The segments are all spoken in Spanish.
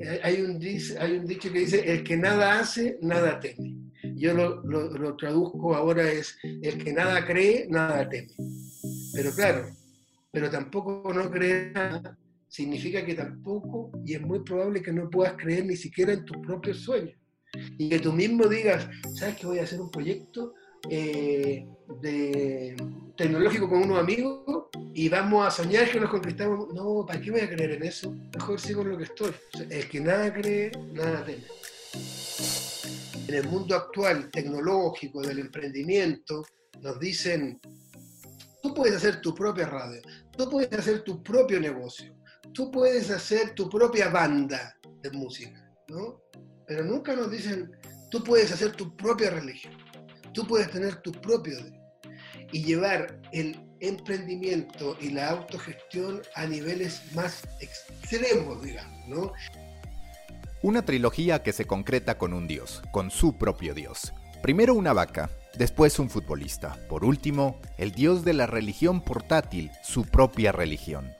eh, hay un, hay un dicho que dice, el que nada hace, nada teme. Yo lo, lo, traduzco ahora es, el que nada cree, nada teme. Pero claro, pero tampoco no creer nada significa que tampoco, y es muy probable que no puedas creer ni siquiera en tus propios sueños. Y que tú mismo digas, ¿sabes que voy a hacer un proyecto eh, de, tecnológico con unos amigos y vamos a soñar que nos conquistamos? No, ¿para qué voy a creer en eso? Mejor sigo en lo que estoy. el que nada cree, nada teme. En el mundo actual tecnológico, del emprendimiento, nos dicen, tú puedes hacer tu propia radio, tú puedes hacer tu propio negocio, tú puedes hacer tu propia banda de música, ¿no? Pero nunca nos dicen, tú puedes hacer tu propia religión, tú puedes tener tu propio y llevar el emprendimiento y la autogestión a niveles más extremos, digamos, ¿no? Una trilogía que se concreta con un dios, con su propio dios. Primero una vaca, después un futbolista, por último, el dios de la religión portátil, su propia religión.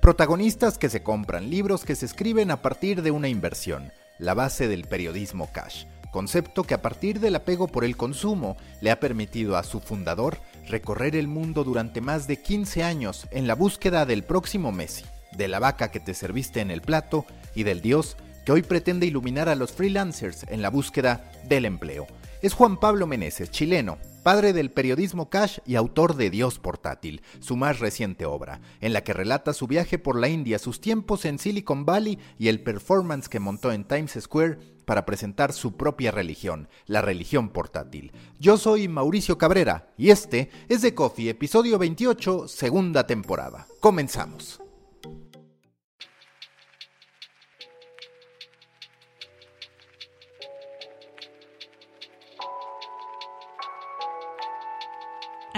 Protagonistas que se compran, libros que se escriben a partir de una inversión, la base del periodismo cash, concepto que a partir del apego por el consumo le ha permitido a su fundador recorrer el mundo durante más de 15 años en la búsqueda del próximo Messi, de la vaca que te serviste en el plato y del dios que hoy pretende iluminar a los freelancers en la búsqueda del empleo. Es Juan Pablo Meneses, chileno, padre del periodismo cash y autor de Dios Portátil, su más reciente obra, en la que relata su viaje por la India, sus tiempos en Silicon Valley y el performance que montó en Times Square para presentar su propia religión, la religión portátil. Yo soy Mauricio Cabrera y este es The Coffee, episodio 28, segunda temporada. Comenzamos.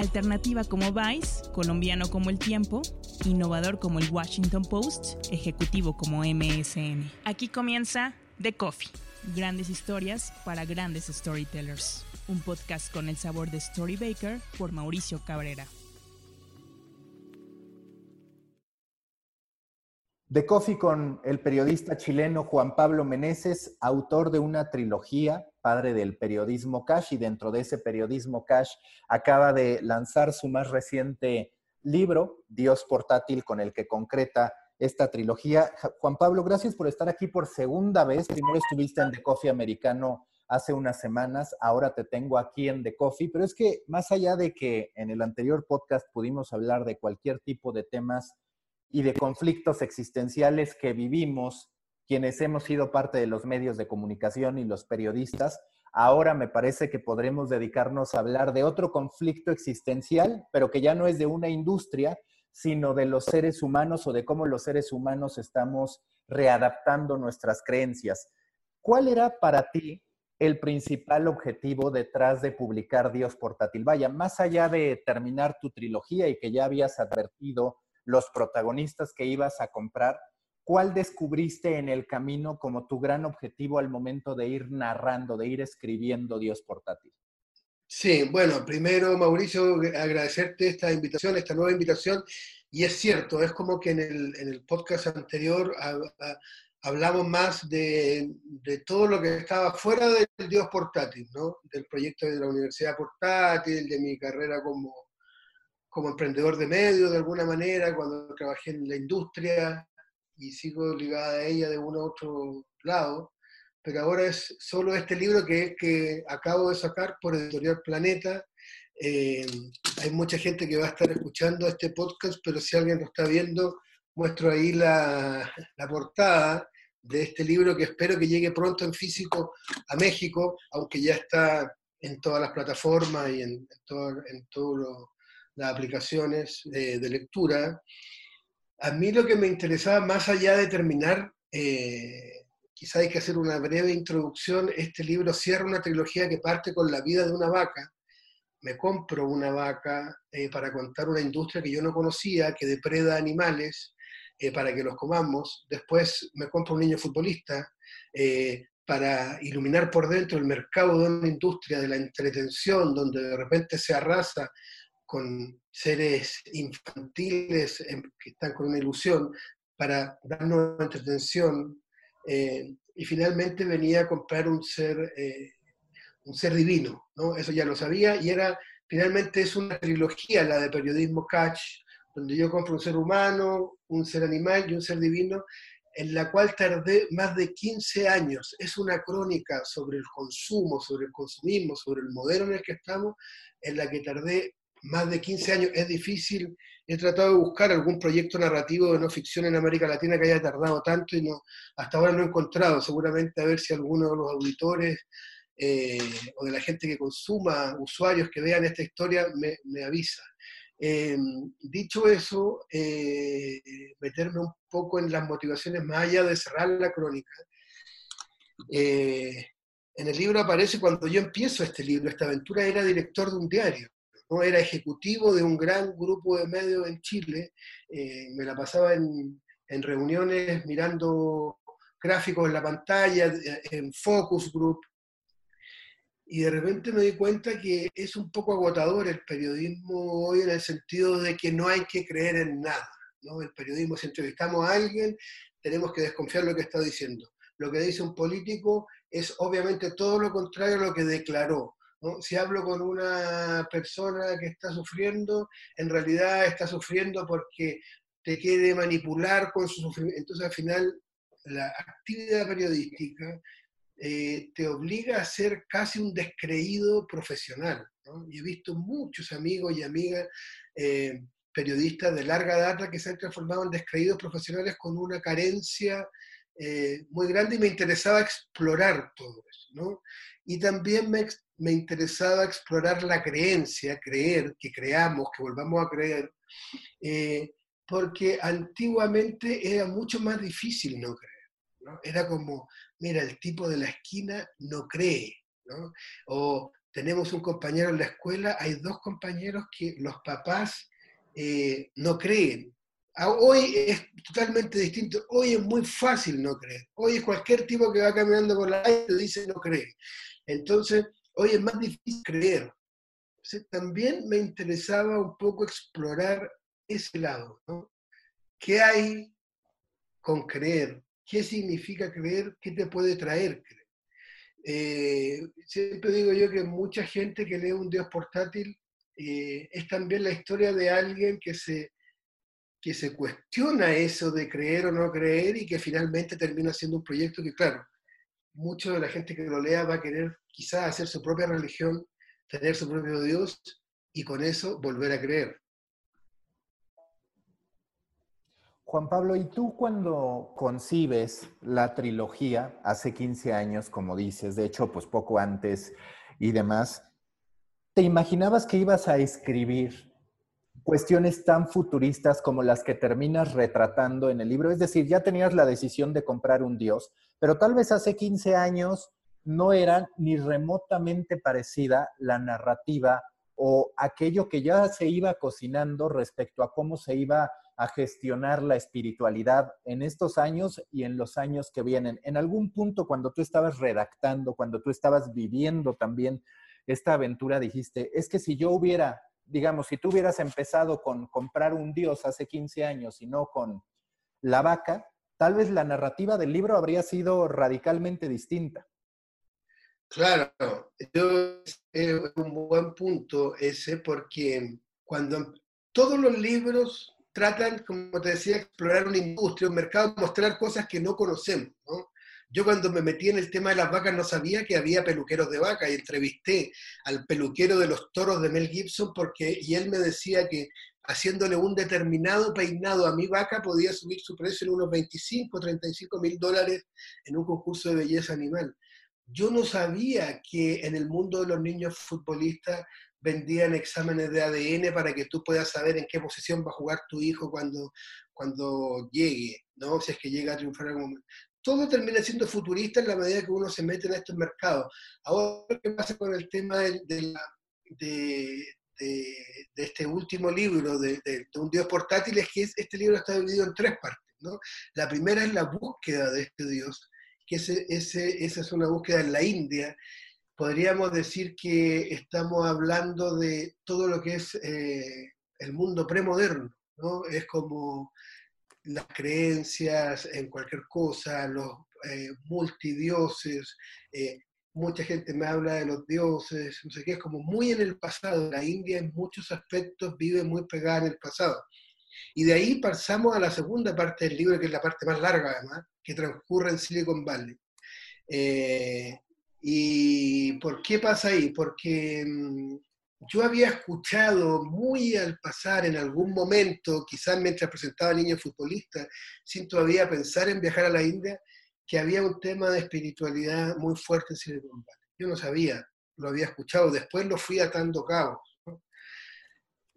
Alternativa como Vice, colombiano como El Tiempo, innovador como el Washington Post, ejecutivo como MSN. Aquí comienza The Coffee, grandes historias para grandes storytellers. Un podcast con el sabor de Storybaker por Mauricio Cabrera. The Coffee con el periodista chileno Juan Pablo Meneses, autor de una trilogía padre del periodismo cash y dentro de ese periodismo cash acaba de lanzar su más reciente libro, Dios portátil, con el que concreta esta trilogía. Juan Pablo, gracias por estar aquí por segunda vez. Primero estuviste en The Coffee Americano hace unas semanas, ahora te tengo aquí en The Coffee, pero es que más allá de que en el anterior podcast pudimos hablar de cualquier tipo de temas y de conflictos existenciales que vivimos quienes hemos sido parte de los medios de comunicación y los periodistas, ahora me parece que podremos dedicarnos a hablar de otro conflicto existencial, pero que ya no es de una industria, sino de los seres humanos o de cómo los seres humanos estamos readaptando nuestras creencias. ¿Cuál era para ti el principal objetivo detrás de publicar Dios Portátil? Vaya, más allá de terminar tu trilogía y que ya habías advertido los protagonistas que ibas a comprar, ¿cuál descubriste en el camino como tu gran objetivo al momento de ir narrando, de ir escribiendo Dios portátil? Sí, bueno, primero Mauricio, agradecerte esta invitación, esta nueva invitación. Y es cierto, es como que en el, podcast anterior hablamos más de, todo lo que estaba fuera del Dios portátil, ¿no? Del proyecto de la Universidad Portátil, de mi carrera como, como emprendedor de medios de alguna manera, cuando trabajé en la industria, y sigo ligada a ella de uno u otro lado, pero ahora es solo este libro que, que acabo de sacar por Editorial Planeta. Eh, hay mucha gente que va a estar escuchando este podcast, pero si alguien lo está viendo, muestro ahí la, la portada de este libro que espero que llegue pronto en físico a México, aunque ya está en todas las plataformas y en, en, en todas las aplicaciones de, lectura. A mí lo que me interesaba, más allá de terminar, eh, quizá hay que hacer una breve introducción, este libro cierra una trilogía que parte con la vida de una vaca. Me compro una vaca eh, para contar una industria que yo no conocía, que depreda animales eh, para que los comamos. Después me compro un niño futbolista para iluminar por dentro el mercado de una industria de la entretención, donde de repente se arrasa con seres infantiles que están con una ilusión para darnos entretención y finalmente venía a comprar un ser, un ser divino, ¿no? Eso ya lo sabía y era, finalmente es una trilogía la de periodismo catch, donde yo compro un ser humano, un ser animal y un ser divino, en la cual tardé más de 15 años. Es una crónica sobre el consumo, sobre el consumismo, sobre el modelo en el que estamos, en la que tardé más de 15 años. Es difícil, he tratado de buscar algún proyecto narrativo de no ficción en América Latina que haya tardado tanto y no, hasta ahora no he encontrado. Seguramente a ver si alguno de los auditores eh, o de la gente que consuma, usuarios que vean esta historia, me, avisa. Em, dicho eso, eh, meterme un poco en las motivaciones más allá de cerrar la crónica. Eh, en el libro aparece cuando yo empiezo este libro, esta aventura era director de un diario, ¿no? era ejecutivo de un gran grupo de medios en Chile, eh, me la pasaba en, en reuniones mirando gráficos en la pantalla, en focus group, y de repente me di cuenta que es un poco agotador el periodismo hoy en el sentido de que no hay que creer en nada. ¿no? El periodismo, si entrevistamos a alguien, tenemos que desconfiar lo que está diciendo. Lo que dice un político es obviamente todo lo contrario a lo que declaró. ¿No? Si hablo con una persona que está sufriendo, en realidad está sufriendo porque te quiere manipular con su sufrimiento. Entonces al final la actividad periodística eh, te obliga a ser casi un descreído profesional. Y he visto muchos amigos y amigas eh, periodistas de larga data que se han transformado en descreídos profesionales con una carencia eh, muy grande y me interesaba explorar todo eso. Y también me, me interesaba explorar la creencia, creer, que creamos, que volvamos a creer, porque antiguamente era mucho más difícil no creer. Era como, mira, el tipo de la esquina no cree. O tenemos un compañero en la escuela, hay dos compañeros que los papás eh, no creen. Ah, hoy es totalmente distinto, hoy es muy fácil no creer. Hoy es cualquier tipo que va caminando por la calle te dice no cree. Entonces, hoy es más difícil creer. también me interesaba un poco explorar ese lado, ¿no? ¿Qué hay con creer? ¿Qué significa creer? ¿Qué te puede traer creer? Eh, siempre digo yo que mucha gente que lee un Dios portátil eh, es también la historia de alguien que se, que se cuestiona eso de creer o no creer y que finalmente termina siendo un proyecto que, claro, mucha de la gente que lo lea va a querer quizás hacer su propia religión, tener su propio Dios y con eso volver a creer. Juan Pablo, ¿y tú cuando concibes la trilogía hace 15 años, como dices, de hecho, pues poco antes y demás, ¿te imaginabas que ibas a escribir cuestiones tan futuristas como las que terminas retratando en el libro? Es decir, ya tenías la decisión de comprar un dios, pero tal vez hace 15 años no era ni remotamente parecida la narrativa o aquello que ya se iba cocinando respecto a cómo se iba a gestionar la espiritualidad en estos años y en los años que vienen. En algún punto cuando tú estabas redactando, cuando tú estabas viviendo también esta aventura, dijiste, es que si yo hubiera, digamos, si tú hubieras empezado con comprar un dios hace 15 años y no con la vaca, tal vez la narrativa del libro habría sido radicalmente distinta. Claro, es un buen punto ese porque cuando todos los libros tratan, como te decía, explorar una industria, un mercado, mostrar cosas que no conocemos. Yo cuando me metí en el tema de las vacas no sabía que había peluqueros de vaca y entrevisté al peluquero de los toros de Mel Gibson porque, y él me decía que haciéndole un determinado peinado a mi vaca podía subir su precio en unos 25, 35 mil dólares en un concurso de belleza animal. Yo no sabía que en el mundo de los niños futbolistas vendían exámenes de ADN para que tú puedas saber en qué posición va a jugar tu hijo cuando, cuando llegue, ¿no? Si es que llega a triunfar algún. Todo termina siendo futurista en la medida que uno se mete en estos mercados. Ahora, ¿qué pasa con el tema de, de, este último libro, de, Un Dios portátil? Es que este libro está dividido en tres partes, ¿no? La primera es la búsqueda de este Dios, que ese, ese, esa es una búsqueda en la India, podríamos decir que estamos hablando de todo lo que es eh, el mundo premoderno, ¿no? Es como las creencias en cualquier cosa, los, eh, multidioses, eh, mucha gente me habla de los dioses, no sé qué, es como muy en el pasado. La India en muchos aspectos vive muy pegada en el pasado. Y de ahí pasamos a la segunda parte del libro, que es la parte más larga además, que transcurre en Silicon Valley. Eh, ¿Y por qué pasa ahí? Porque mm, yo había escuchado muy al pasar en algún momento, quizás mientras presentaba niños futbolistas, sin todavía pensar en viajar a la India, que había un tema de espiritualidad muy fuerte en Silicon Valley. Yo no sabía, lo había escuchado, después lo fui atando cabos.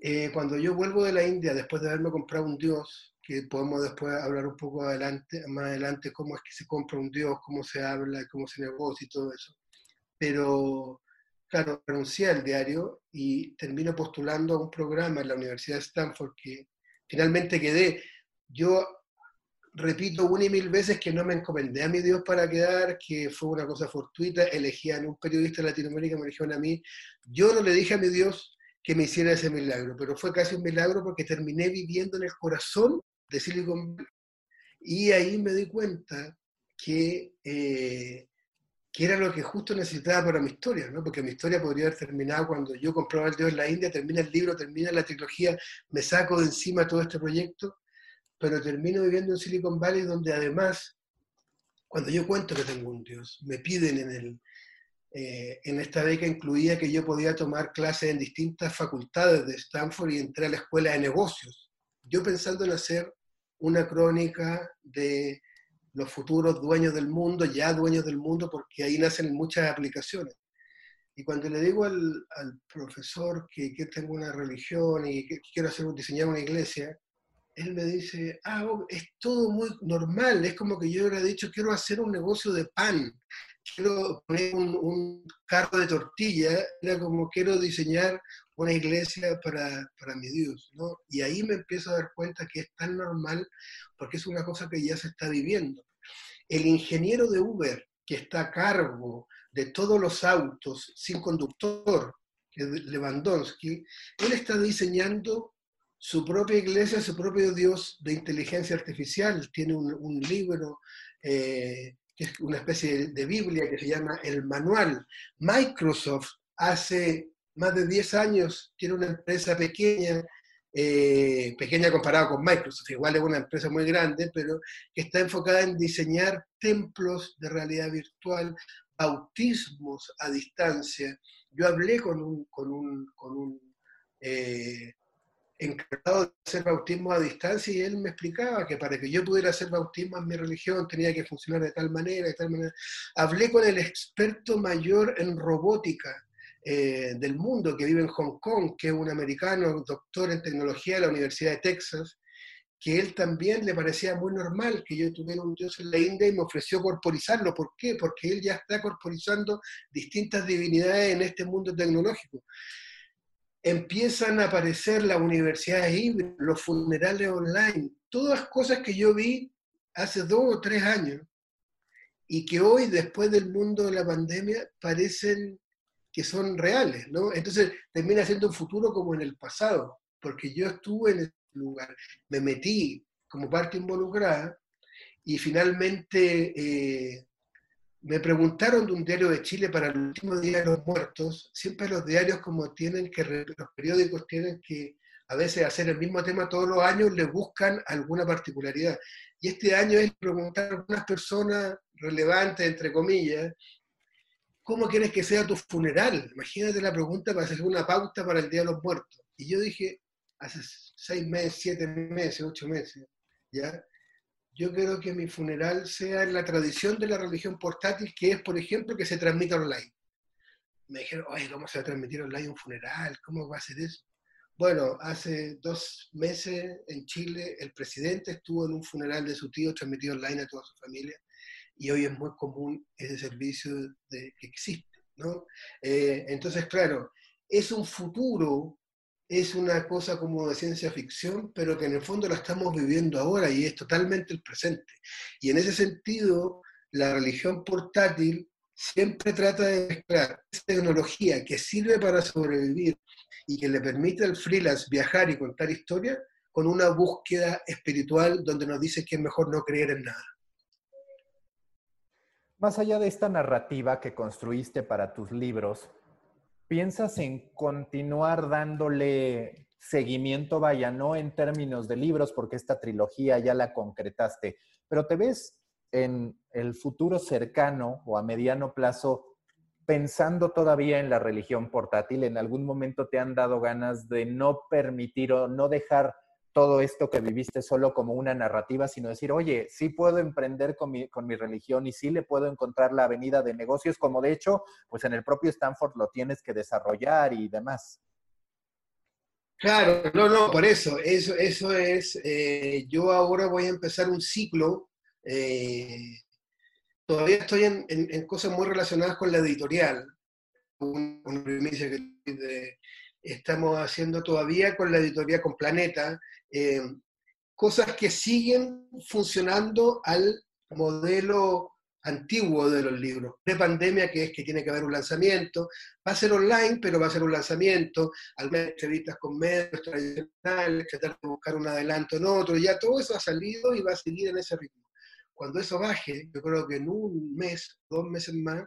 Eh, cuando yo vuelvo de la India, después de haberme comprado un dios, que podemos después hablar un poco adelante, más adelante cómo es que se compra un dios, cómo se habla, cómo se negocia y todo eso. Pero, claro, renuncié al diario y termino postulando a un programa en la Universidad de Stanford que finalmente quedé. Yo repito una y mil veces que no me encomendé a mi Dios para quedar, que fue una cosa fortuita, elegían un periodista de Latinoamérica, me eligieron a mí. Yo no le dije a mi Dios que me hiciera ese milagro, pero fue casi un milagro porque terminé viviendo en el corazón de Silicon Valley. Y ahí me di cuenta que, eh, que era lo que justo necesitaba para mi historia, ¿no? porque mi historia podría haber terminado cuando yo compraba el Dios en la India, termina el libro, termina la trilogía, me saco de encima todo este proyecto pero termino viviendo en Silicon Valley donde además, cuando yo cuento que tengo un Dios, me piden en, el, eh, en esta beca incluía que yo podía tomar clases en distintas facultades de Stanford y entré a la escuela de negocios. Yo pensando en hacer una crónica de los futuros dueños del mundo, ya dueños del mundo, porque ahí nacen muchas aplicaciones. Y cuando le digo al, al profesor que, que, tengo una religión y que quiero hacer, diseñar una iglesia, él me dice, ah, oh, es todo muy normal, es como que yo hubiera dicho, quiero hacer un negocio de pan, quiero poner un, carro de tortilla, era como quiero diseñar una iglesia para, para, mi Dios, ¿no? Y ahí me empiezo a dar cuenta que es tan normal porque es una cosa que ya se está viviendo. El ingeniero de Uber que está a cargo de todos los autos sin conductor, Lewandowski, él está diseñando su propia iglesia, su propio Dios de inteligencia artificial. Tiene un, libro eh, que es una especie de Biblia que se llama El Manual. Microsoft hace más de 10 años tiene una empresa pequeña, eh, pequeña comparada con Microsoft, igual es una empresa muy grande, pero que está enfocada en diseñar templos de realidad virtual, bautismos a distancia. Yo hablé con un, con un, con un eh, encargado de hacer bautismo a distancia y él me explicaba que para que yo pudiera hacer bautismo en mi religión tenía que funcionar de tal manera, de tal manera. Hablé con el experto mayor en robótica eh, del mundo que vive en Hong Kong, que es un americano, doctor en tecnología de la Universidad de Texas, que él también le parecía muy normal que yo tuviera un dios en la India y me ofreció corporizarlo. ¿Por qué? Porque él ya está corporizando distintas divinidades en este mundo tecnológico empiezan a aparecer las universidades híbridas, los funerales online, todas cosas que yo vi hace dos o tres años y que hoy, después del mundo de la pandemia, parecen que son reales, ¿no? Entonces termina siendo un futuro como en el pasado, porque yo estuve en ese lugar, me metí como parte involucrada y finalmente eh, me preguntaron de un diario de Chile para el último día de los muertos. Siempre los diarios, como tienen que, los periódicos tienen que a veces hacer el mismo tema todos los años, le buscan alguna particularidad. Y este año es preguntar a algunas personas relevantes, entre comillas, ¿cómo quieres que sea tu funeral? Imagínate la pregunta para hacer una pauta para el Día de los Muertos. Y yo dije, hace seis meses, siete meses, ocho meses, ¿ya? yo quiero que mi funeral sea en la tradición de la religión portátil, que es, por ejemplo, que se transmita online. Me dijeron, oye, ¿cómo se va a transmitir online un funeral? ¿Cómo va a ser eso? Bueno, hace dos meses en Chile el presidente estuvo en un funeral de su tío transmitido online a toda su familia y hoy es muy común ese servicio que existe. ¿no? Eh, entonces, claro, es un futuro es una cosa como de ciencia ficción, pero que en el fondo la estamos viviendo ahora y es totalmente el presente. Y en ese sentido, la religión portátil siempre trata de mezclar esa tecnología que sirve para sobrevivir y que le permite al freelance viajar y contar historias con una búsqueda espiritual donde nos dice que es mejor no creer en nada. Más allá de esta narrativa que construiste para tus libros, ¿piensas en continuar dándole seguimiento, vaya, no en términos de libros, porque esta trilogía ya la concretaste, pero te ves en el futuro cercano o a mediano plazo pensando todavía en la religión portátil? ¿En algún momento te han dado ganas de no permitir o no dejar todo esto que viviste solo como una narrativa, sino decir, oye, sí puedo emprender con mi, con mi religión y sí le puedo encontrar la avenida de negocios, como de hecho, pues en el propio Stanford lo tienes que desarrollar y demás. Claro, no, no, por eso, eso, eso es, eh, yo ahora voy a empezar un ciclo, eh, todavía estoy en, cosas muy relacionadas con la editorial, primicia que estamos haciendo todavía con la editorial con Planeta, eh, cosas que siguen funcionando al modelo antiguo de los libros, de pandemia, que es que tiene que haber un lanzamiento, va a ser online, pero va a ser un lanzamiento, al menos entrevistas con medios tradicionales, tratar de buscar un adelanto en otro, ya todo eso ha salido y va a seguir en ese ritmo. Cuando eso baje, yo creo que en un mes, dos meses más,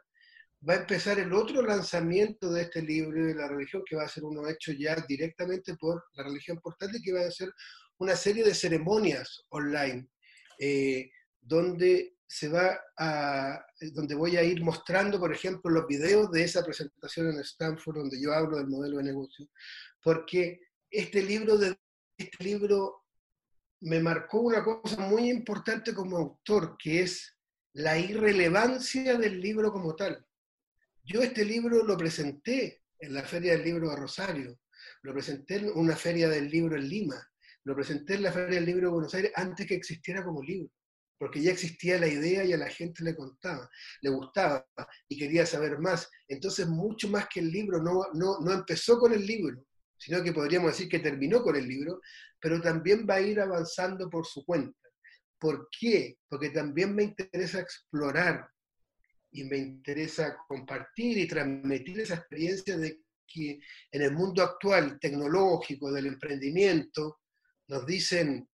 va a empezar el otro lanzamiento de este libro de la religión, que va a ser uno hecho ya directamente por la religión portátil, que va a ser una serie de ceremonias online, eh, donde se va a, donde voy a ir mostrando, por ejemplo, los videos de esa presentación en Stanford, donde yo hablo del modelo de negocio, porque este libro, de, este libro me marcó una cosa muy importante como autor, que es la irrelevancia del libro como tal. Yo este libro lo presenté en la Feria del Libro de Rosario, lo presenté en una feria del libro en Lima, lo presenté en la Feria del Libro de Buenos Aires antes que existiera como libro, porque ya existía la idea y a la gente le contaba, le gustaba y quería saber más. Entonces, mucho más que el libro, no, no, no empezó con el libro, sino que podríamos decir que terminó con el libro, pero también va a ir avanzando por su cuenta. ¿Por qué? Porque también me interesa explorar y me interesa compartir y transmitir esa experiencia de que en el mundo actual tecnológico del emprendimiento nos dicen,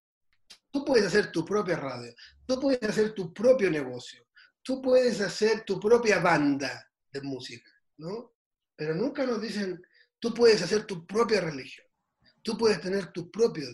tú puedes hacer tu propia radio, tú puedes hacer tu propio negocio, tú puedes hacer tu propia banda de música, ¿no? Pero nunca nos dicen, tú puedes hacer tu propia religión, tú puedes tener tu propio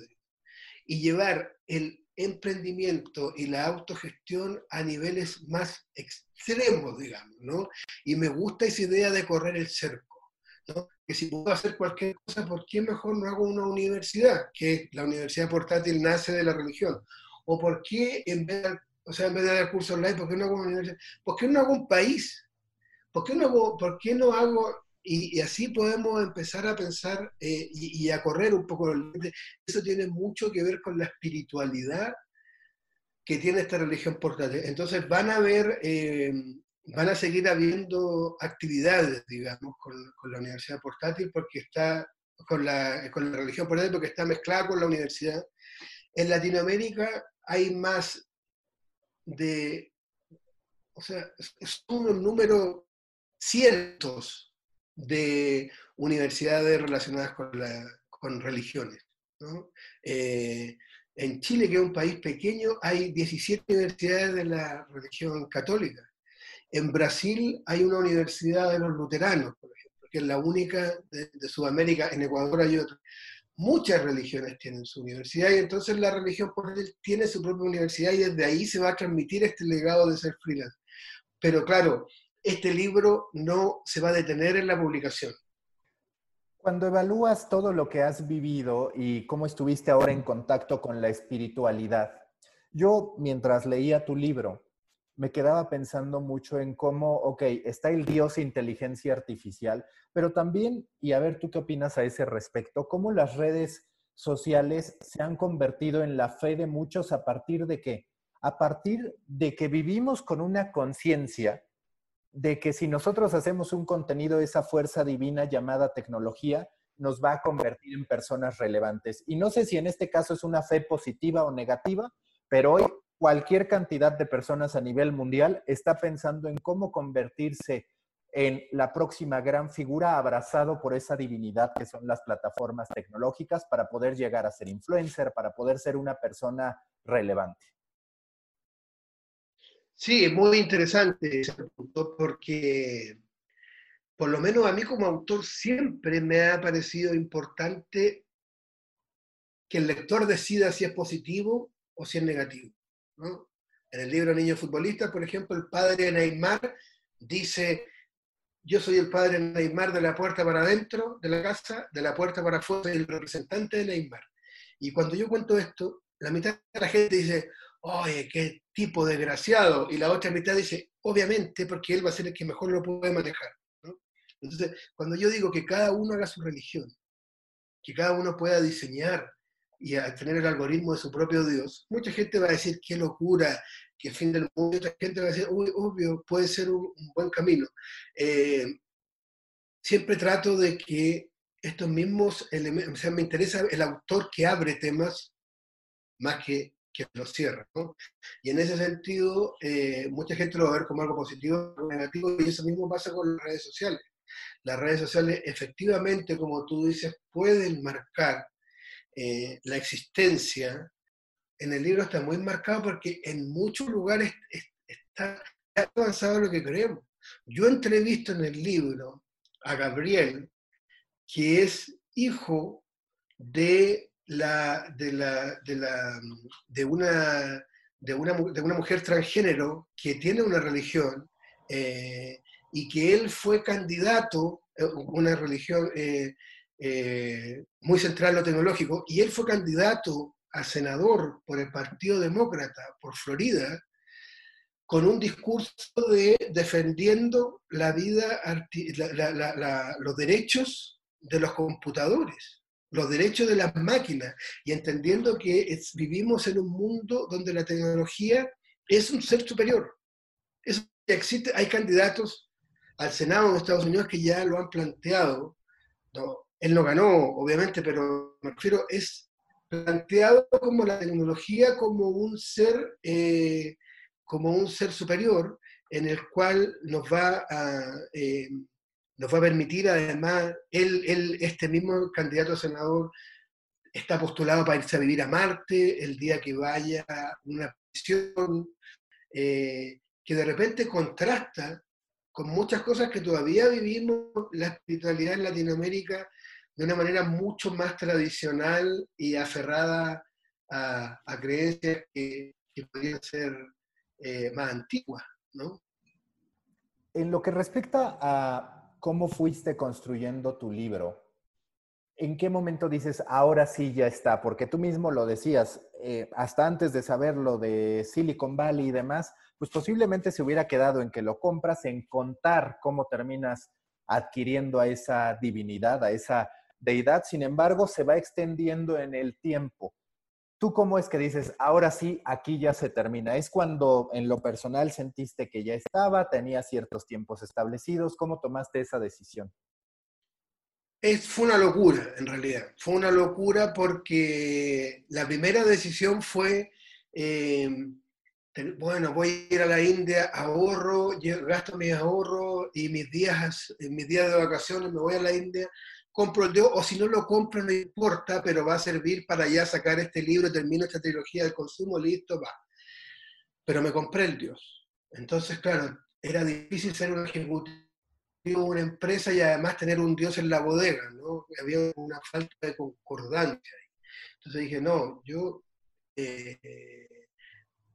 y llevar el emprendimiento y la autogestión a niveles más extremos, digamos, ¿no? Y me gusta esa idea de correr el cerco, ¿no? Que si puedo hacer cualquier cosa, ¿por qué mejor no hago una universidad? Que la universidad portátil nace de la religión. ¿O por qué en vez de, o sea, en vez de dar cursos online, ¿por qué no hago una universidad? ¿Por qué no hago un país? ¿Por qué no hago, por qué no hago y, así podemos empezar a pensar eh, y, a correr un poco. Eso tiene mucho que ver con la espiritualidad que tiene esta religión portátil. Entonces van a ver, eh, van a seguir habiendo actividades, digamos, con, la universidad portátil porque está con la, con la religión portátil porque está mezclada con la universidad. En Latinoamérica hay más de, o sea, son un número cientos de universidades relacionadas con, religiones. Eh, en Chile, que es un país pequeño, hay 17 universidades de la religión católica. En Brasil hay una universidad de los luteranos, por ejemplo, que es la única de, Sudamérica. En Ecuador hay otra. Muchas religiones tienen su universidad y entonces la religión tiene su propia universidad y desde ahí se va a transmitir este legado de ser freelance. Pero claro, este libro no se va a detener en la publicación. Cuando evalúas todo lo que has vivido y cómo estuviste ahora en contacto con la espiritualidad, yo mientras leía tu libro me quedaba pensando mucho en cómo, ok, está el Dios inteligencia artificial, pero también, y a ver tú qué opinas a ese respecto, cómo las redes sociales se han convertido en la fe de muchos a partir de qué? A partir de que vivimos con una conciencia de que si nosotros hacemos un contenido, esa fuerza divina llamada tecnología nos va a convertir en personas relevantes. Y no sé si en este caso es una fe positiva o negativa, pero hoy cualquier cantidad de personas a nivel mundial está pensando en cómo convertirse en la próxima gran figura abrazado por esa divinidad que son las plataformas tecnológicas para poder llegar a ser influencer, para poder ser una persona relevante. Sí, es muy interesante ese punto porque por lo menos a mí como autor siempre me ha parecido importante que el lector decida si es positivo o si es negativo. En el libro Niños Futbolistas, por ejemplo, el padre de Neymar dice, yo soy el padre de Neymar de la puerta para adentro de la casa, de la puerta para afuera, soy el representante de Neymar. Y cuando yo cuento esto, la mitad de la gente dice, oye, qué tipo desgraciado, y la otra mitad dice, obviamente, porque él va a ser el que mejor lo puede manejar. Entonces, cuando yo digo que cada uno haga su religión, que cada uno pueda diseñar y tener el algoritmo de su propio Dios, mucha gente va a decir, qué locura, que fin del mundo, otra gente va a decir, uy, obvio, puede ser un, buen camino. Eh, siempre trato de que estos mismos elementos, o sea, me interesa el autor que abre temas más que que los cierra. ¿no? Y en ese sentido, eh, mucha gente lo va a ver como algo positivo o negativo, y eso mismo pasa con las redes sociales las redes sociales efectivamente, como tú dices, pueden marcar eh, la existencia. En el libro está muy marcado porque en muchos lugares está avanzado lo que creemos. Yo entrevisto en el libro a Gabriel, que es hijo de la, de, la, de, la, de, una, de, una, de una mujer transgénero que tiene una religión eh, y que él fue candidato, eh, una religión eh, muy central en lo tecnológico, y él fue candidato a senador por el Partido Demócrata por Florida, con un discurso de defendiendo la vida, los derechos de los computadores, los derechos de las máquinas, y entendiendo que vivimos en un mundo donde la tecnología es un ser superior. Eso existe, hay candidatos al Senado de Estados Unidos que ya lo han planteado. él no ganó, obviamente, pero me refiero, es planteado como la tecnología como un ser, eh, como un ser superior en el cual nos va a, eh, nos va a permitir, además, él, este mismo candidato a senador está postulado para irse a vivir a Marte el día que vaya a una misión, eh, que de repente contrasta con muchas cosas que todavía vivimos la espiritualidad en Latinoamérica de una manera mucho más tradicional y aferrada a, creencias que, podrían ser eh, más antiguas, ¿no? En lo que respecta a cómo fuiste construyendo tu libro, ¿en qué momento dices, ahora sí ya está? Porque tú mismo lo decías, eh, hasta antes de saber lo de Silicon Valley y demás, pues posiblemente se hubiera quedado en que lo compras, en contar cómo terminas adquiriendo a esa divinidad, a esa deidad. Sin embargo, se va extendiendo en el tiempo. ¿Tú cómo es que dices, ahora sí, aquí ya se termina? ¿Es cuando en lo personal sentiste que ya estaba, tenía ciertos tiempos establecidos? ¿Cómo tomaste esa decisión? Es, fue una locura, en realidad. Fue una locura porque la primera decisión fue eh, bueno, voy a ir a la India, ahorro, gasto mis ahorros y mis días, mis días de vacaciones me voy a la India, compro el o si no lo compro no importa, pero va a servir para ya sacar este libro, termino esta trilogía del consumo, listo, va. Pero me compré el Dios. Entonces, claro, era difícil ser un ejecutivo una empresa y además tener un Dios en la bodega, ¿no? Había una falta de concordancia. Entonces dije, no, yo... Eh,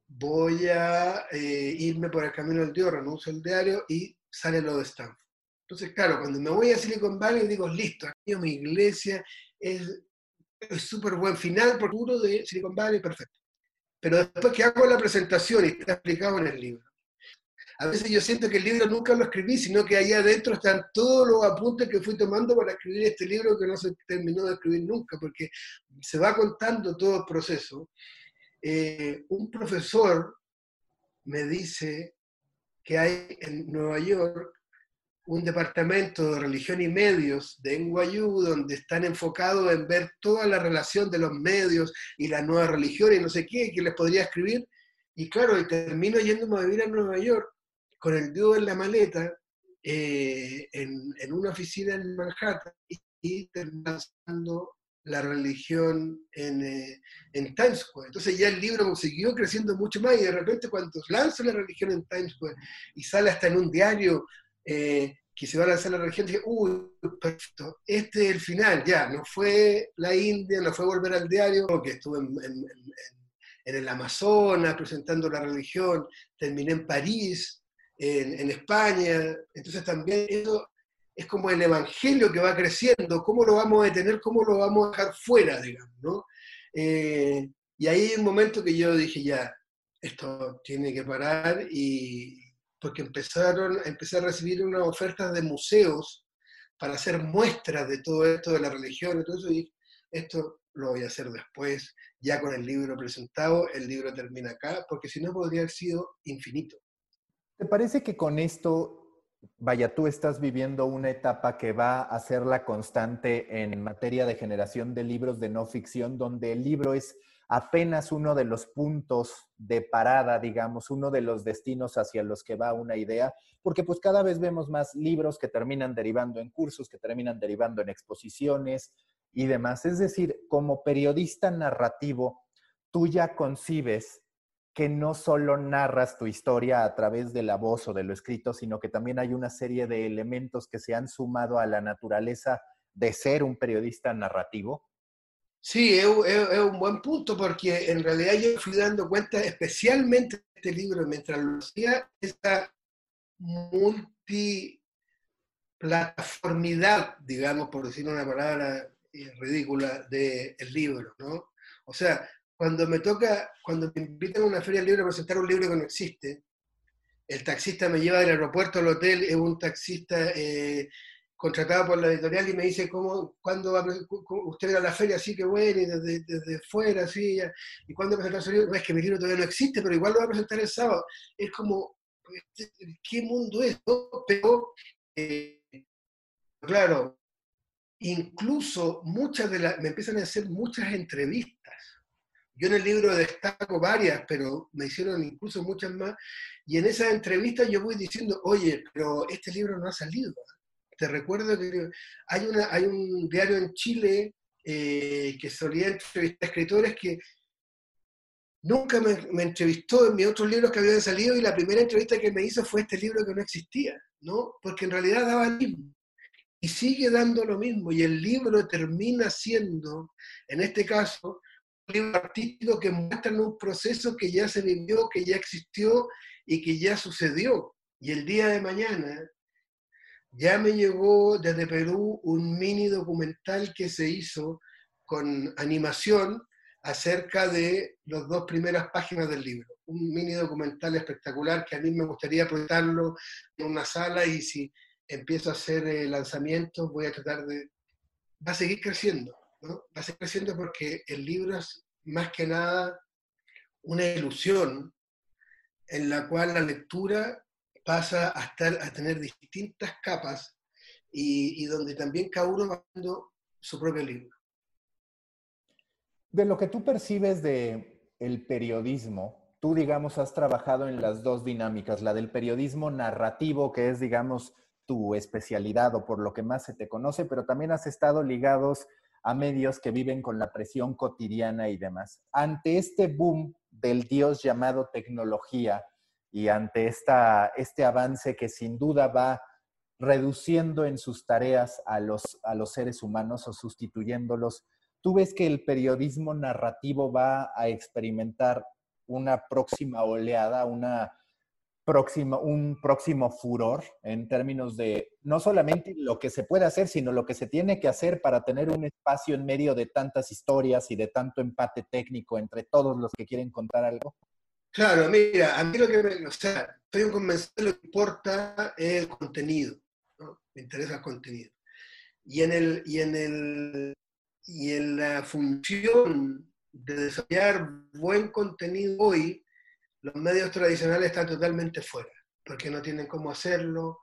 voy a eh, irme por el camino del Dios, renuncio al diario y sale lo de Stanford. Entonces, claro, cuando me voy a Silicon Valley digo, listo, aquí mi iglesia es súper buen final, por puro de Silicon Valley, perfecto. Pero después que hago la presentación y está explicado en el libro, a veces yo siento que el libro nunca lo escribí, sino que ahí adentro están todos los apuntes que fui tomando para escribir este libro que no se terminó de escribir nunca, porque se va contando todo el proceso eh, un profesor me dice que hay en Nueva York un departamento de religión y medios de NYU donde están enfocados en ver toda la relación de los medios y la nueva religión y no sé qué, que les podría escribir. Y claro, termino yéndome a vivir a Nueva York con el dúo en la maleta eh, en, una oficina en Manhattan y, y la religión en, eh, en, Times Square. Entonces ya el libro siguió creciendo mucho más y de repente cuando lanzo la religión en Times Square y sale hasta en un diario eh, que se va a lanzar la religión, dije, uy, perfecto, este es el final, ya, no fue la India, no fue volver al diario, que estuve en el Amazonas presentando la religión, terminé en París, en, España, entonces también eso es como el evangelio que va creciendo, cómo lo vamos a detener, cómo lo vamos a dejar fuera, digamos, ¿no? Eh, y ahí hay un momento que yo dije, ya, esto tiene que parar, y porque empezaron, empecé a recibir unas ofertas de museos para hacer muestras de todo esto, de la religión, y todo eso, esto lo voy a hacer después, ya con el libro presentado, el libro termina acá, porque si no podría haber sido infinito. ¿Te parece que con esto vaya, tú estás viviendo una etapa que va a ser la constante en materia de generación de libros de no ficción, donde el libro es apenas uno de los puntos de parada, digamos, uno de los destinos hacia los que va una idea, porque pues cada vez vemos más libros que terminan derivando en cursos, que terminan derivando en exposiciones y demás. Es decir, como periodista narrativo, tú ya concibes que no solo narras tu historia a través de la voz o de lo escrito, sino que también hay una serie de elementos que se han sumado a la naturaleza de ser un periodista narrativo? Sí, es, un buen punto porque en realidad yo fui dando cuenta, especialmente este libro, mientras lo hacía, esta multiplataformidad, digamos, por decir una palabra eh, ridícula, del libro, ¿no? O sea, cuando me toca, cuando me invitan a una feria del libro a presentar un libro que no existe, el taxista me lleva del aeropuerto al hotel, es un taxista eh, contratado por la editorial y me dice, ¿cómo, ¿cuándo va a, usted a la feria? Así que bueno, y desde, desde fuera, así, y cuándo presentar su libro? es que mi libro todavía no existe, pero igual lo va a presentar el sábado. Es como, ¿qué mundo es? Pero, eh, claro, incluso muchas de las, me empiezan a hacer muchas entrevistas yo en el libro destaco varias, pero me hicieron incluso muchas más. Y en esas entrevistas yo voy diciendo, oye, pero este libro no ha salido. Te recuerdo que hay, una, hay un diario en Chile eh, que solía entrevistar a escritores que nunca me, entrevistó en mis otros libros que habían salido y la primera entrevista que me hizo fue este libro que no existía, ¿no? Porque en realidad daba el mismo. Y sigue dando lo mismo. Y el libro termina siendo, en este caso, libros artísticos que muestran un proceso que ya se vivió, que ya existió y que ya sucedió. Y el día de mañana ya me llegó desde Perú un mini documental que se hizo con animación acerca de las dos primeras páginas del libro. Un mini documental espectacular que a mí me gustaría proyectarlo en una sala y si empiezo a hacer el lanzamiento voy a tratar de... Va a seguir creciendo va a seguir creciendo porque el libro es más que nada una ilusión en la cual la lectura pasa a, a tener distintas capas y, donde también cada uno va dando su propio libro. De lo que tú percibes de el periodismo, tú digamos has trabajado en las dos dinámicas, la del periodismo narrativo, que es digamos tu especialidad o por lo que más se te conoce, pero también has estado ligados a medios que viven con la presión cotidiana y demás. Ante este boom del Dios llamado tecnología y ante esta, este avance que sin duda va reduciendo en sus tareas a los, a los seres humanos o sustituyéndolos, ¿tú ves que el periodismo narrativo va a experimentar una próxima oleada, una próximo, un próximo furor en términos de no solamente lo que se puede hacer, sino lo que se tiene que hacer para tener un espacio en medio de tantas historias y de tanto empate técnico entre todos los que quieren contar algo? Claro, mira, a mí lo que me, o sea, un convencido lo importa es el contenido, me interesa el contenido. Y en, el, y, en el, y en la función de desarrollar buen contenido hoy, los medios tradicionales están totalmente fuera, porque no tienen cómo hacerlo,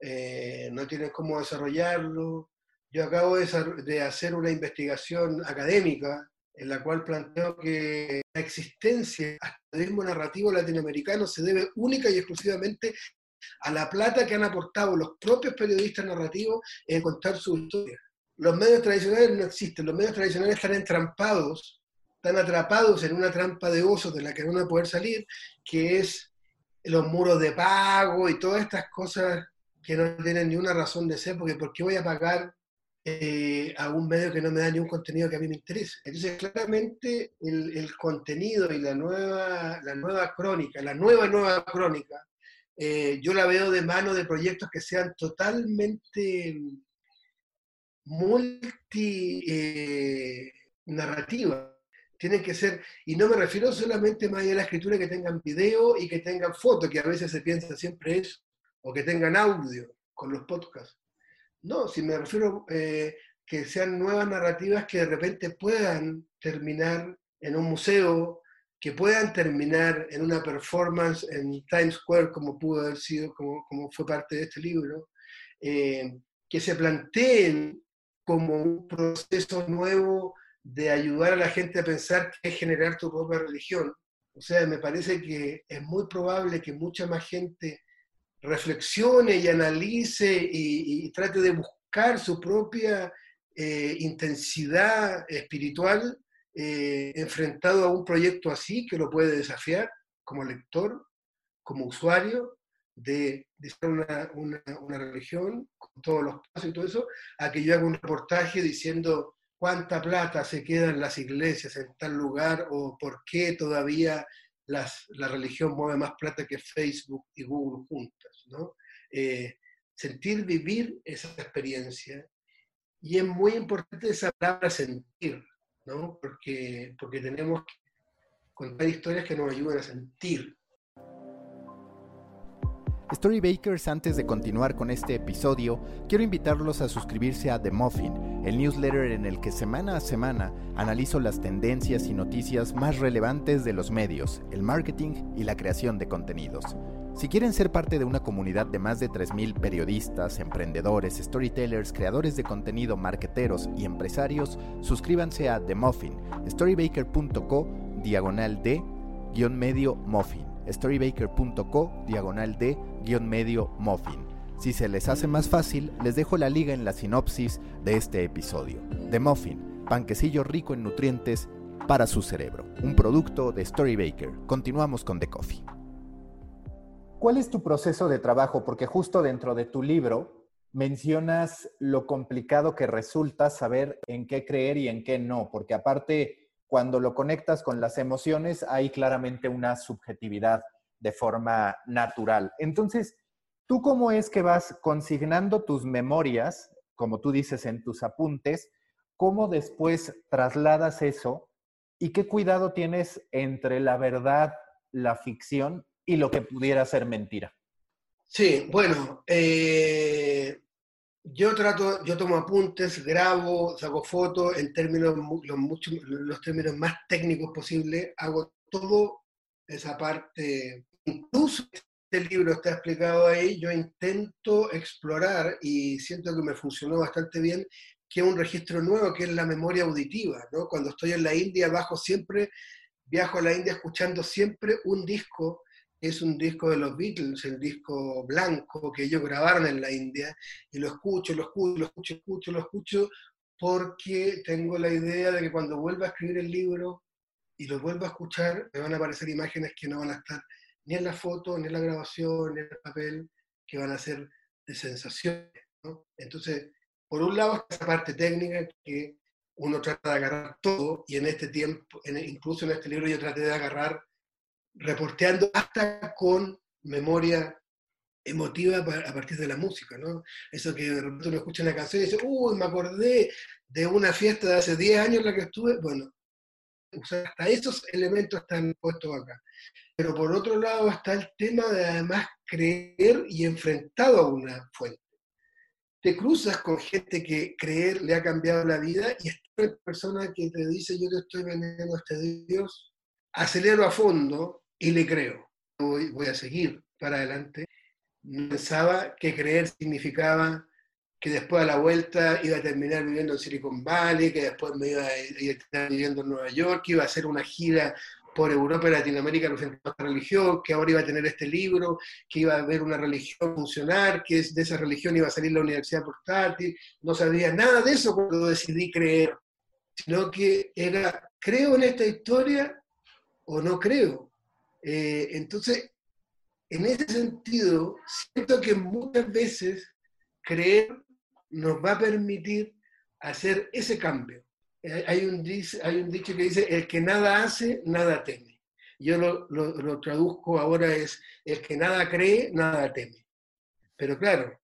eh, no tienen cómo desarrollarlo. Yo acabo de hacer una investigación académica en la cual planteo que la existencia del narrativo latinoamericano se debe única y exclusivamente a la plata que han aportado los propios periodistas narrativos en contar su historia. los medios tradicionales no existen, los medios tradicionales están entrampados, están atrapados en una trampa de osos de la que no van a poder salir, que es los muros de pago y todas estas cosas que no tienen ni una razón de ser, porque ¿por qué voy a pagar eh, a un medio que no me da ni un contenido que a mí me interese? Entonces, claramente, el, contenido y la nueva, la nueva crónica, la nueva, nueva crónica, eh, yo la veo de mano de proyectos que sean totalmente multi eh, narrativa. Tienen que ser, y no me refiero solamente más allá de la escritura que tengan video y que tengan foto, que a veces se piensa siempre eso, o que tengan audio con los podcasts. No, si me refiero eh, que sean nuevas narrativas que de repente puedan terminar en un museo, que puedan terminar en una performance en Times Square, como pudo haber sido, como, como fue parte de este libro, eh, que se planteen como un proceso nuevo de ayudar a la gente a pensar que es generar tu propia religión. O sea, me parece que es muy probable que mucha más gente reflexione y analice y, trate de buscar su propia eh, intensidad espiritual eh, enfrentado a un proyecto así que lo puede desafiar como lector, como usuario, de, una, religión, con todos los pasos y todo eso, a que yo haga un reportaje diciendo cuánta plata se queda en las iglesias en tal lugar o por qué todavía las, la religión mueve más plata que Facebook y Google juntas. ¿No? Eh, sentir, vivir esa experiencia. Y es muy importante esa palabra sentir, ¿no? porque, porque tenemos que contar historias que nos ayuden a sentir, Storybakers, antes de continuar con este episodio, quiero invitarlos a suscribirse a The Muffin, el newsletter en el que semana a semana analizo las tendencias y noticias más relevantes de los medios, el marketing y la creación de contenidos. Si quieren ser parte de una comunidad de más de 3.000 periodistas, emprendedores, storytellers, creadores de contenido, marketeros y empresarios, suscríbanse a The Muffin, storybaker.co, diagonal de, guion medio muffin storybaker.co diagonal de guion medio muffin. Si se les hace más fácil, les dejo la liga en la sinopsis de este episodio. The Muffin, panquecillo rico en nutrientes para su cerebro. Un producto de Storybaker. Continuamos con The Coffee. ¿Cuál es tu proceso de trabajo? Porque justo dentro de tu libro mencionas lo complicado que resulta saber en qué creer y en qué no, porque aparte cuando lo conectas con las emociones, hay claramente una subjetividad de forma natural. Entonces, ¿tú cómo es que vas consignando tus memorias, como tú dices en tus apuntes, cómo después trasladas eso y qué cuidado tienes entre la verdad, la ficción y lo que pudiera ser mentira? Sí, bueno, eh, yo trato, yo tomo apuntes, grabo, saco fotos en términos, los, mucho, los términos más técnicos posibles, hago todo esa parte, incluso este libro está explicado ahí, yo intento explorar y siento que me funcionó bastante bien, que es un registro nuevo, que es la memoria auditiva, ¿no? Cuando estoy en la India, bajo siempre, viajo a la India escuchando siempre un disco es un disco de los Beatles, el disco blanco que ellos grabaron en la India, y lo escucho, lo escucho, lo escucho, escucho, lo escucho, porque tengo la idea de que cuando vuelva a escribir el libro y lo vuelva a escuchar, me van a aparecer imágenes que no van a estar ni en la foto, ni en la grabación, ni en el papel, que van a ser de sensaciones. Entonces, por un lado, esa parte técnica que uno trata de agarrar todo, y en este tiempo, incluso en este libro yo traté de agarrar reporteando hasta con memoria emotiva a partir de la música, ¿no? Eso que de repente uno escucha una canción y dice, uy, me acordé de una fiesta de hace 10 años en la que estuve, bueno, hasta esos elementos están puestos acá. Pero por otro lado está el tema de además creer y enfrentado a una fuente. Te cruzas con gente que creer le ha cambiado la vida y esta persona que te dice yo te estoy vendiendo a este Dios, acelero a fondo y le creo. Voy, voy a seguir para adelante. Pensaba que creer significaba que después a la vuelta iba a terminar viviendo en Silicon Valley, que después me iba a, ir, a estar viviendo en Nueva York, que iba a hacer una gira por Europa y Latinoamérica esta religión, que ahora iba a tener este libro, que iba a haber una religión funcionar, que de esa religión iba a salir la universidad portátil, no sabía nada de eso cuando decidí creer, sino que era, creo en esta historia o no creo. Eh, entonces, en ese sentido, siento que muchas veces creer nos va a permitir hacer ese cambio. Eh, hay un, dicho que dice, el que nada hace, nada teme. Yo lo, traduzco ahora es, el que nada cree, nada teme. Pero claro,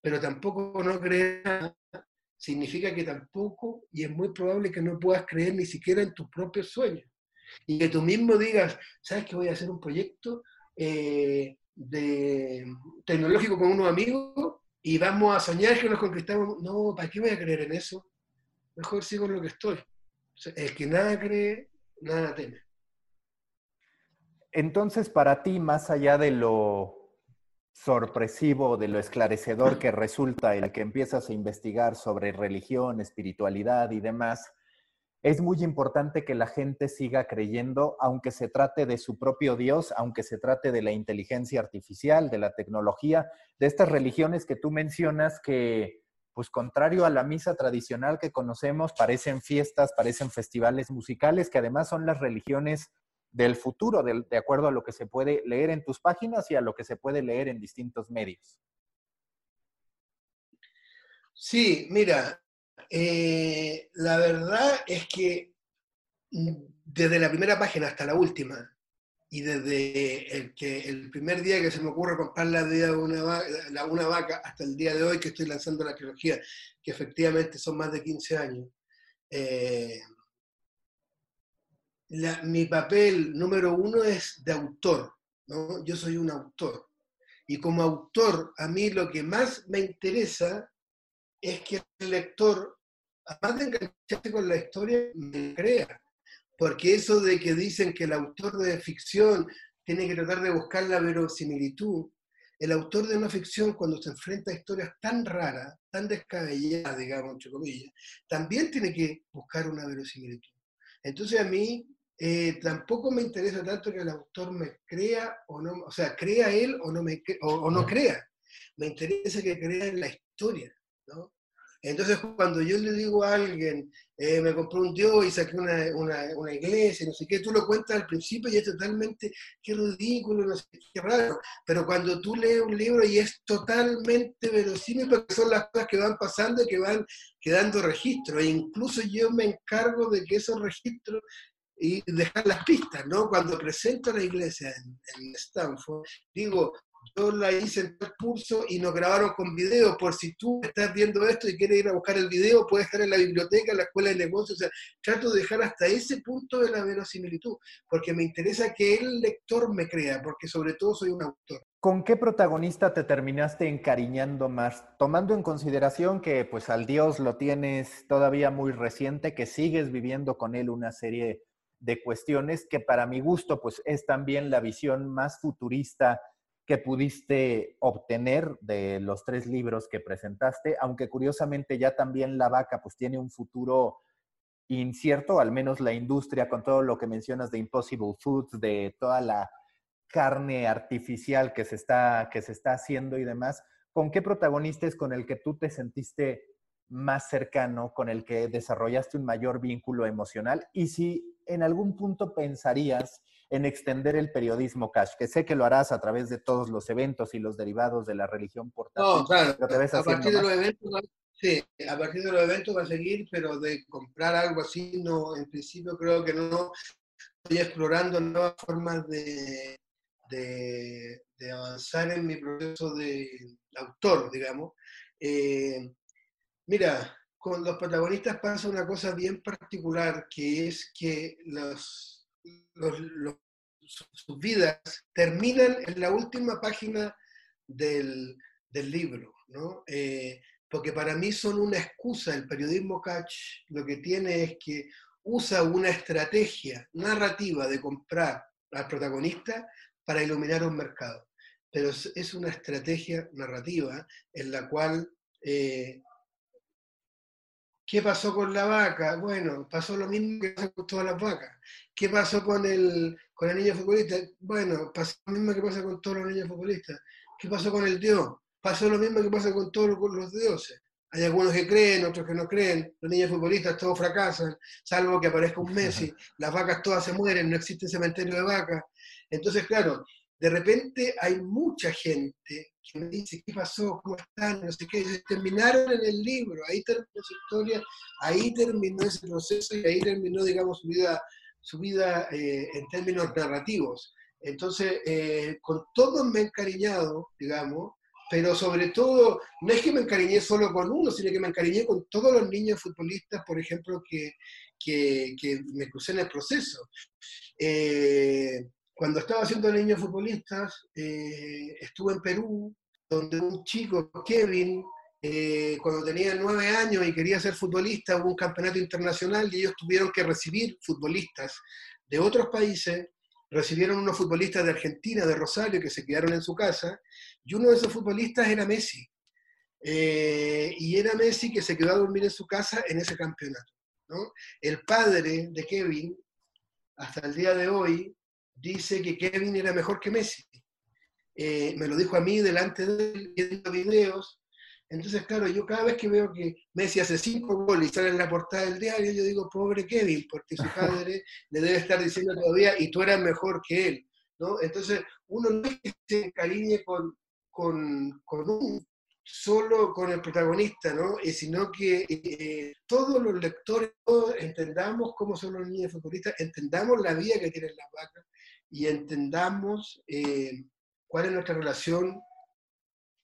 pero tampoco no creer significa que tampoco, y es muy probable que no puedas creer ni siquiera en tus propios sueños. Y que tú mismo digas, ¿sabes que voy a hacer un proyecto eh, de, tecnológico con unos amigos y vamos a soñar que nos conquistamos? No, ¿para qué voy a creer en eso? mejor sigo en lo que estoy. el que nada cree, nada teme. Entonces, para ti, más allá de lo sorpresivo, de lo esclarecedor que resulta el que empiezas a investigar sobre religión, espiritualidad y demás, es muy importante que la gente siga creyendo, aunque se trate de su propio Dios, aunque se trate de la inteligencia artificial, de la tecnología, de estas religiones que tú mencionas que pues contrario a la misa tradicional que conocemos, parecen fiestas, parecen festivales musicales, que además son las religiones del futuro, de, acuerdo a lo que se puede leer en tus páginas y a lo que se puede leer en distintos medios. Sí, mira, eh, la verdad es que mm, desde la primera página hasta la última, y desde el, que, el primer día que se me ocurre comprar la, de una, la, una vaca hasta el día de hoy que estoy lanzando la trilogía, que efectivamente son más de 15 años, eh, mi papel número uno es de autor, ¿no? Yo soy un autor. Y como autor, a mí lo que más me interesa es que el lector, además de engancharse con la historia, me crea porque eso de que dicen que el autor de ficción tiene que tratar de buscar la verosimilitud, el autor de una ficción cuando se enfrenta a historias tan raras, tan descabelladas, digamos, entre comillas, también tiene que buscar una verosimilitud. Entonces a mí eh, tampoco me interesa tanto que el autor me crea o no, o sea, crea él o no, me, o no crea. Me interesa que crea en la historia, ¿no? Entonces, cuando yo le digo a alguien, eh, me compré un Dios y saqué una, una, iglesia, no sé qué, tú lo cuentas al principio y es totalmente, qué ridículo, no sé qué raro. Pero cuando tú lees un libro y es totalmente verosímil, porque son las cosas que van pasando y que van quedando registros. E incluso yo me encargo de que esos registros y dejar las pistas, ¿no? Cuando presento a la iglesia en Stanford, digo, yo la hice en el curso y nos grabaron con video, por si tú estás viendo esto y quieres ir a buscar el video, puedes estar en la biblioteca, en la escuela de negocios, o sea, trato de dejar hasta ese punto de la verosimilitud, porque me interesa que el lector me crea, porque sobre todo soy un autor. ¿Con qué protagonista te terminaste encariñando más? Tomando en consideración que pues al Dios lo tienes todavía muy reciente, que sigues viviendo con él una serie de cuestiones que para mi gusto pues es también la visión más futurista que pudiste obtener de los tres libros que presentaste, aunque curiosamente ya también la vaca pues tiene un futuro incierto, al menos la industria con todo lo que mencionas de Impossible Foods, de toda la carne artificial que se está, que se está haciendo y demás, ¿con qué protagonista es con el que tú te sentiste más cercano, con el que desarrollaste un mayor vínculo emocional? Y si en algún punto pensarías en extender el periodismo cash, que sé que lo harás a través de todos los eventos y los derivados de la religión portátil. No, claro, a partir de los eventos, sí, a partir de los eventos va a seguir, pero de comprar algo así, no, en principio creo que no. Estoy explorando nuevas formas de, de, avanzar en mi proceso de autor, digamos. Eh, mira, con los protagonistas pasa una cosa bien particular, que es que los sus vidas terminan en la última página del, libro, ¿no? Eh, porque para mí son una excusa, el periodismo catch lo que tiene es que usa una estrategia narrativa de comprar al protagonista para iluminar un mercado. Pero es una estrategia narrativa en la cual eh, ¿Qué pasó con la vaca? Bueno, pasó lo mismo que pasa con todas las vacas. ¿Qué pasó con el, con el niño futbolista? Bueno, pasó lo mismo que pasa con todos los niños futbolistas. ¿Qué pasó con el Dios? Pasó lo mismo que pasa con todos los dioses. Hay algunos que creen, otros que no creen. Los niños futbolistas todos fracasan, salvo que aparezca un Messi. Las vacas todas se mueren, no existe cementerio de vacas. Entonces, claro, de repente hay mucha gente que me dice, ¿qué pasó? ¿Cómo están? No sé qué. Terminaron en el libro, ahí terminó su historia, ahí terminó ese proceso y ahí terminó, digamos, su vida, su vida eh, en términos narrativos. Entonces, eh, con todos me he encariñado, digamos, pero sobre todo, no es que me encariñé solo con uno, sino que me encariñé con todos los niños futbolistas, por ejemplo, que, que, me crucé en el proceso. Eh, cuando estaba haciendo niños futbolistas, eh, estuve en Perú, donde un chico, Kevin, eh, cuando tenía nueve años y quería ser futbolista, hubo un campeonato internacional y ellos tuvieron que recibir futbolistas de otros países recibieron unos futbolistas de Argentina, de Rosario, que se quedaron en su casa, y uno de esos futbolistas era Messi. Eh, y era Messi que se quedó a dormir en su casa en ese campeonato. El padre de Kevin, hasta el día de hoy, dice que Kevin era mejor que Messi. Eh, me lo dijo a mí delante de él, viendo videos, entonces, claro, yo cada vez que veo que Messi hace cinco goles y sale en la portada del diario, yo digo, pobre Kevin, porque su padre le debe estar diciendo todavía, y tú eras mejor que él. ¿no? Entonces, uno no es que se encariñe con, con, con un solo con el protagonista, ¿no? Eh, sino que eh, todos los lectores entendamos cómo son los niños futbolistas, entendamos la vida que tienen las vacas y entendamos eh, cuál es nuestra relación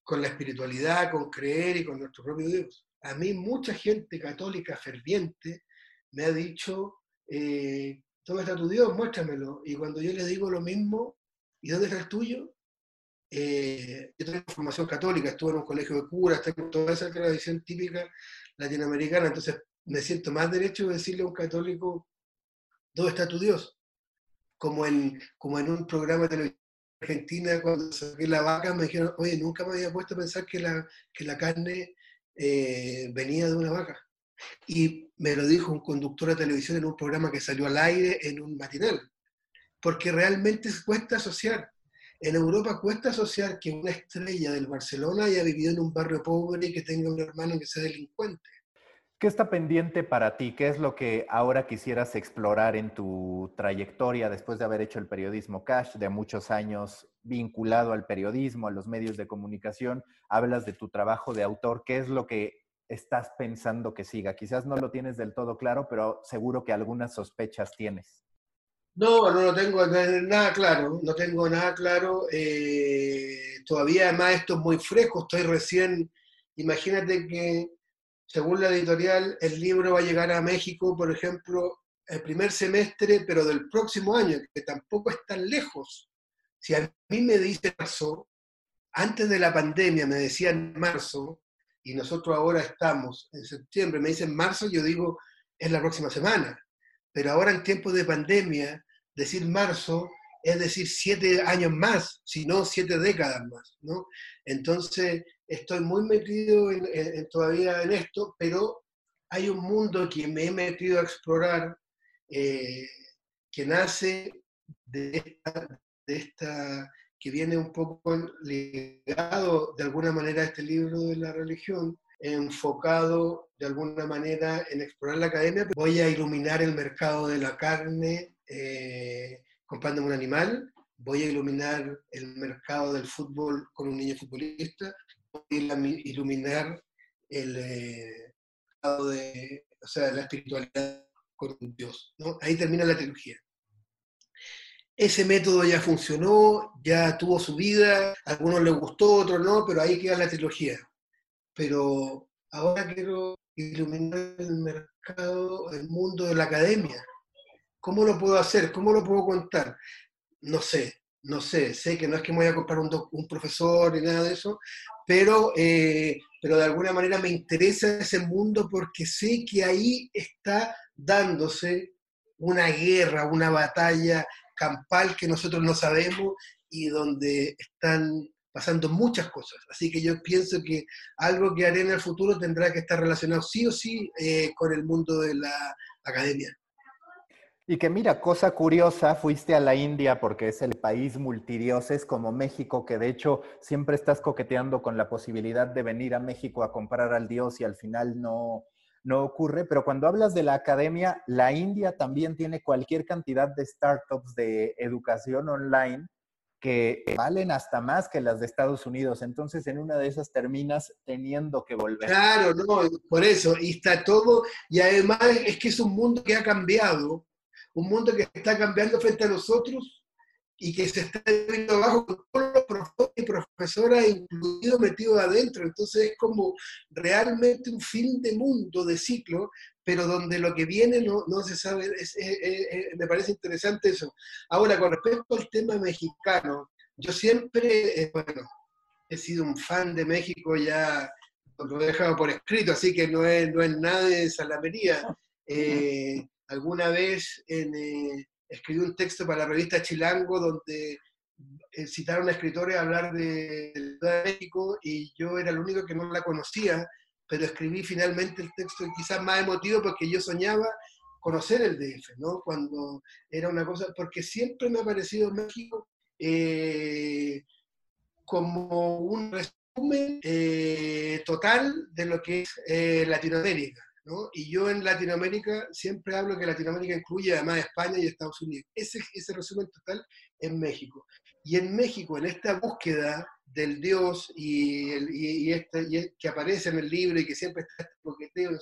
con la espiritualidad, con creer y con nuestro propio Dios. A mí mucha gente católica ferviente me ha dicho, eh, ¿dónde está tu Dios? Muéstramelo. Y cuando yo le digo lo mismo, ¿y dónde está el tuyo? Eh, yo tengo formación católica, estuve en un colegio de curas, tengo toda esa tradición típica latinoamericana, entonces me siento más derecho de decirle a un católico, ¿dónde está tu Dios? Como en, como en un programa de televisión Argentina, cuando saqué la vaca, me dijeron, oye, nunca me había puesto a pensar que la, que la carne eh, venía de una vaca. Y me lo dijo un conductor de televisión en un programa que salió al aire en un matinal. Porque realmente cuesta asociar. En Europa cuesta asociar que una estrella del Barcelona haya vivido en un barrio pobre y que tenga un hermano que sea delincuente. ¿Qué está pendiente para ti? ¿Qué es lo que ahora quisieras explorar en tu trayectoria después de haber hecho el periodismo Cash, de muchos años vinculado al periodismo, a los medios de comunicación? Hablas de tu trabajo de autor. ¿Qué es lo que estás pensando que siga? Quizás no lo tienes del todo claro, pero seguro que algunas sospechas tienes. No, no lo tengo nada claro, no tengo nada claro. Eh, todavía además esto es muy fresco, estoy recién, imagínate que según la editorial, el libro va a llegar a México, por ejemplo, el primer semestre, pero del próximo año, que tampoco es tan lejos. Si a mí me dice marzo, antes de la pandemia me decían marzo, y nosotros ahora estamos en septiembre, me dicen marzo, yo digo, es la próxima semana. Pero ahora en tiempos de pandemia, decir marzo es decir siete años más, si no siete décadas más. ¿no? Entonces, estoy muy metido en, todavía en esto, pero hay un mundo que me he metido a explorar eh, que nace de esta, que viene un poco ligado de alguna manera a este libro de la religión, enfocado de alguna manera en explorar la academia. Voy a iluminar el mercado de la carne. Eh, comprándome un animal, voy a iluminar el mercado del fútbol con un niño futbolista, voy a iluminar el eh, de, o sea, la espiritualidad con Dios. ¿no? Ahí termina la trilogía. Ese método ya funcionó, ya tuvo su vida, a algunos les gustó, a otros no, pero ahí queda la trilogía. Pero ahora quiero iluminar el mercado, el mundo de la academia, ¿Cómo lo puedo hacer? ¿Cómo lo puedo contar? No sé, no sé, sé que no es que me voy a comprar un, profesor ni nada de eso, pero, eh, pero de alguna manera me interesa ese mundo porque sé que ahí está dándose una guerra, una batalla campal que nosotros no sabemos y donde están pasando muchas cosas. Así que yo pienso que algo que haré en el futuro tendrá que estar relacionado sí o sí eh, con el mundo de la academia. Y que mira, cosa curiosa, fuiste a la India porque es el país multidioses como México, que de hecho siempre estás coqueteando con la posibilidad de venir a México a comprar al dios y al final no, no ocurre. Pero cuando hablas de la academia, la India también tiene cualquier cantidad de startups de educación online que valen hasta más que las de Estados Unidos. Entonces, en una de esas terminas teniendo que volver. Claro, no, por eso. Y está todo, y además es que es un mundo que ha cambiado, un mundo que está cambiando frente a nosotros y que se está viendo abajo con todos los profesores y profesoras incluidos metidos adentro. Entonces es como realmente un fin de mundo, de ciclo, pero donde lo que viene no, no se sabe, me parece interesante eso. Ahora, con respecto al tema mexicano, yo siempre, eh, bueno, he sido un fan de México ya, lo he dejado por escrito, así que no es, no es nada de salamería. Eh, alguna vez eh, escribí un texto para la revista Chilango donde citaron a escritores a hablar de, de México y yo era el único que no la conocía pero escribí finalmente el texto quizás más emotivo porque yo soñaba conocer el DF, ¿no? Cuando era una cosa, porque siempre me ha parecido México eh, como un resumen eh, total de lo que es eh, Latinoamérica, ¿no? Y yo en Latinoamérica siempre hablo que Latinoamérica incluye además España y Estados Unidos. Ese, ese resumen total es México. Y en México, en esta búsqueda del Dios y, el, y, este, que aparece en el libro y que siempre está este coqueteo,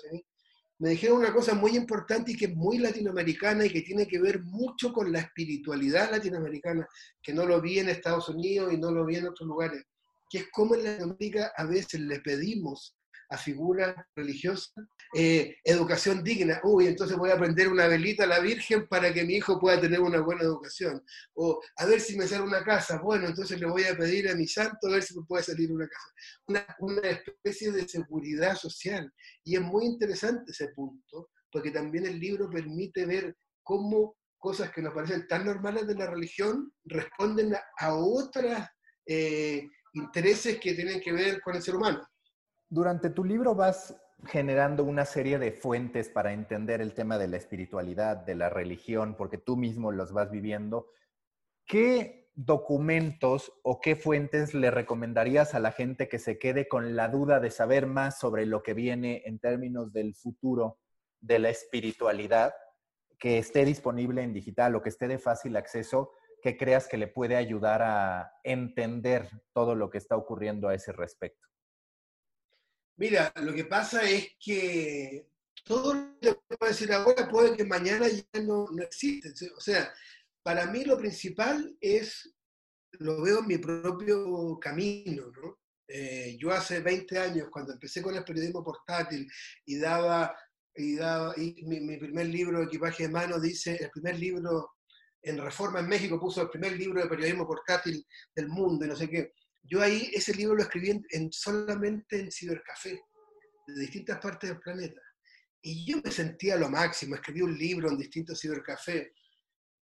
me dijeron una cosa muy importante y que es muy latinoamericana y que tiene que ver mucho con la espiritualidad latinoamericana, que no lo vi en Estados Unidos y no lo vi en otros lugares, que es como en Latinoamérica a veces le pedimos a figuras religiosas, eh, educación digna, uy, entonces voy a prender una velita a la Virgen para que mi hijo pueda tener una buena educación, o a ver si me sale una casa, bueno, entonces le voy a pedir a mi santo a ver si me puede salir una casa, una, especie de seguridad social, y es muy interesante ese punto, porque también el libro permite ver cómo cosas que nos parecen tan normales de la religión responden a, otros eh, intereses que tienen que ver con el ser humano. Durante tu libro vas generando una serie de fuentes para entender el tema de la espiritualidad, de la religión, porque tú mismo los vas viviendo. ¿Qué documentos o qué fuentes le recomendarías a la gente que se quede con la duda de saber más sobre lo que viene en términos del futuro de la espiritualidad, que esté disponible en digital o que esté de fácil acceso, que creas que le puede ayudar a entender todo lo que está ocurriendo a ese respecto? Mira, lo que pasa es que todo lo que a decir ahora puede que mañana ya no, no existe. O sea, para mí lo principal es, lo veo en mi propio camino, ¿no? Eh, yo hace 20 años, cuando empecé con el periodismo portátil y daba, y daba y mi, mi, primer libro, Equipaje de Mano, dice, el primer libro en Reforma en México puso el primer libro de periodismo portátil del mundo y no sé qué. Yo ahí ese libro lo escribí en, solamente en cibercafé, de distintas partes del planeta. Y yo me sentía lo máximo, escribí un libro en distintos cibercafés.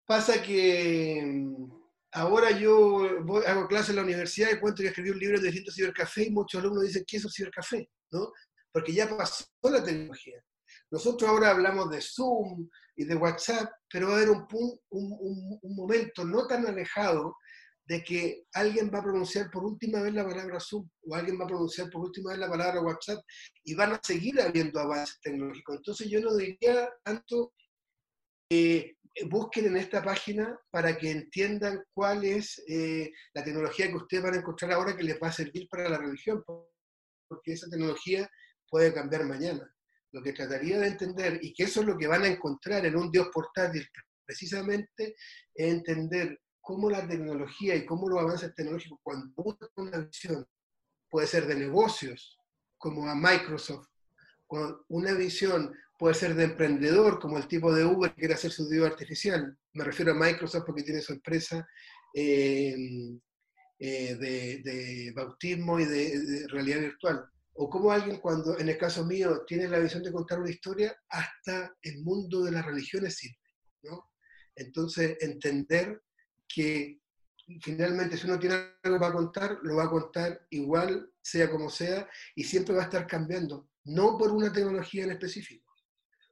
Pasa que mm, ahora yo voy, hago clases en la universidad y cuento que escribí un libro en distintos cibercafés y muchos alumnos dicen, ¿qué es un cibercafé? ¿No? Porque ya pasó la tecnología. Nosotros ahora hablamos de Zoom y de WhatsApp, pero va a haber un, un, un momento no tan alejado de que alguien va a pronunciar por última vez la palabra Zoom o alguien va a pronunciar por última vez la palabra WhatsApp y van a seguir habiendo avances tecnológicos. Entonces yo no diría tanto, eh, busquen en esta página para que entiendan cuál es eh, la tecnología que ustedes van a encontrar ahora que les va a servir para la religión, porque esa tecnología puede cambiar mañana. Lo que trataría de entender, y que eso es lo que van a encontrar en un Dios portátil, precisamente, es entender cómo la tecnología y cómo los avances tecnológicos, cuando una visión, puede ser de negocios, como a Microsoft, cuando una visión puede ser de emprendedor, como el tipo de Uber que quiere hacer su Dios artificial. Me refiero a Microsoft porque tiene su empresa eh, eh, de, bautismo y de, realidad virtual. O como alguien cuando, en el caso mío, tiene la visión de contar una historia, hasta el mundo de las religiones sirve. ¿no? Entonces, entender que finalmente si uno tiene algo para contar, lo va a contar igual, sea como sea, y siempre va a estar cambiando, no por una tecnología en específico.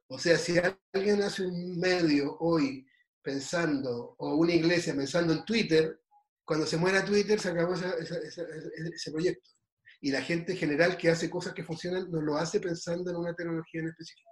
O sea, si alguien hace un medio hoy pensando, o una iglesia pensando en Twitter, cuando se muera Twitter se acabó ese proyecto. Y la gente en general que hace cosas que funcionan no lo hace pensando en una tecnología en específico.